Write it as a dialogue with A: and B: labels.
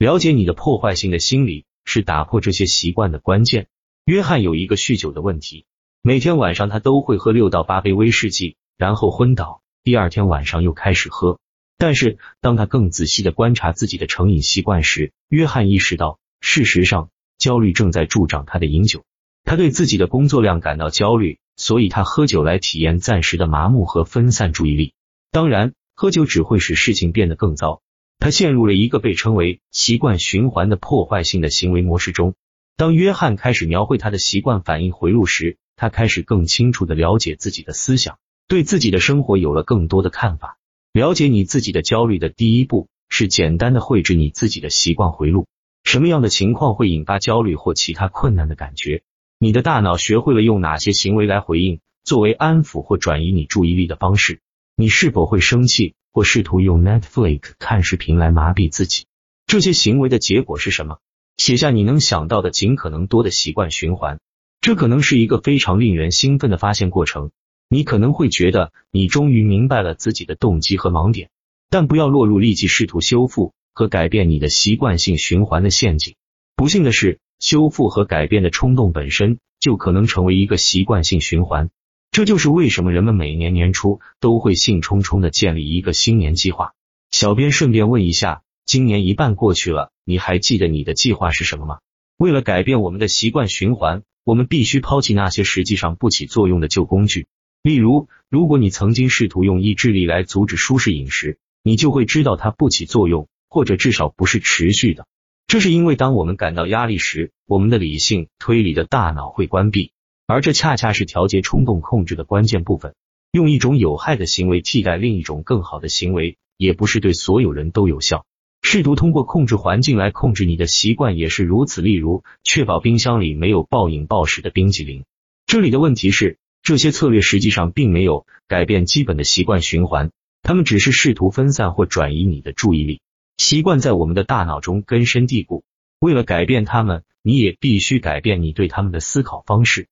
A: 了解你的破坏性的心理是打破这些习惯的关键。约翰有一个酗酒的问题，每天晚上他都会喝六到八杯威士忌，然后昏倒，第二天晚上又开始喝。但是当他更仔细的观察自己的成瘾习惯时，约翰意识到，事实上焦虑正在助长他的饮酒。他对自己的工作量感到焦虑，所以他喝酒来体验暂时的麻木和分散注意力。当然，喝酒只会使事情变得更糟。他陷入了一个被称为习惯循环的破坏性的行为模式中。当约翰开始描绘他的习惯反应回路时，他开始更清楚的了解自己的思想，对自己的生活有了更多的看法。了解你自己的焦虑的第一步是简单的绘制你自己的习惯回路。什么样的情况会引发焦虑或其他困难的感觉？你的大脑学会了用哪些行为来回应，作为安抚或转移你注意力的方式？你是否会生气或试图用 Netflix 看视频来麻痹自己？这些行为的结果是什么？写下你能想到的尽可能多的习惯循环。这可能是一个非常令人兴奋的发现过程。你可能会觉得你终于明白了自己的动机和盲点，但不要落入立即试图修复和改变你的习惯性循环的陷阱。不幸的是，修复和改变的冲动本身就可能成为一个习惯性循环。这就是为什么人们每年年初都会兴冲冲的建立一个新年计划。小编顺便问一下，今年一半过去了，你还记得你的计划是什么吗？为了改变我们的习惯循环，我们必须抛弃那些实际上不起作用的旧工具。例如，如果你曾经试图用意志力来阻止舒适饮食，你就会知道它不起作用，或者至少不是持续的。这是因为当我们感到压力时，我们的理性推理的大脑会关闭。而这恰恰是调节冲动控制的关键部分。用一种有害的行为替代另一种更好的行为，也不是对所有人都有效。试图通过控制环境来控制你的习惯也是如此。例如，确保冰箱里没有暴饮暴食的冰激凌。这里的问题是，这些策略实际上并没有改变基本的习惯循环，他们只是试图分散或转移你的注意力。习惯在我们的大脑中根深蒂固，为了改变它们，你也必须改变你对他们的思考方式。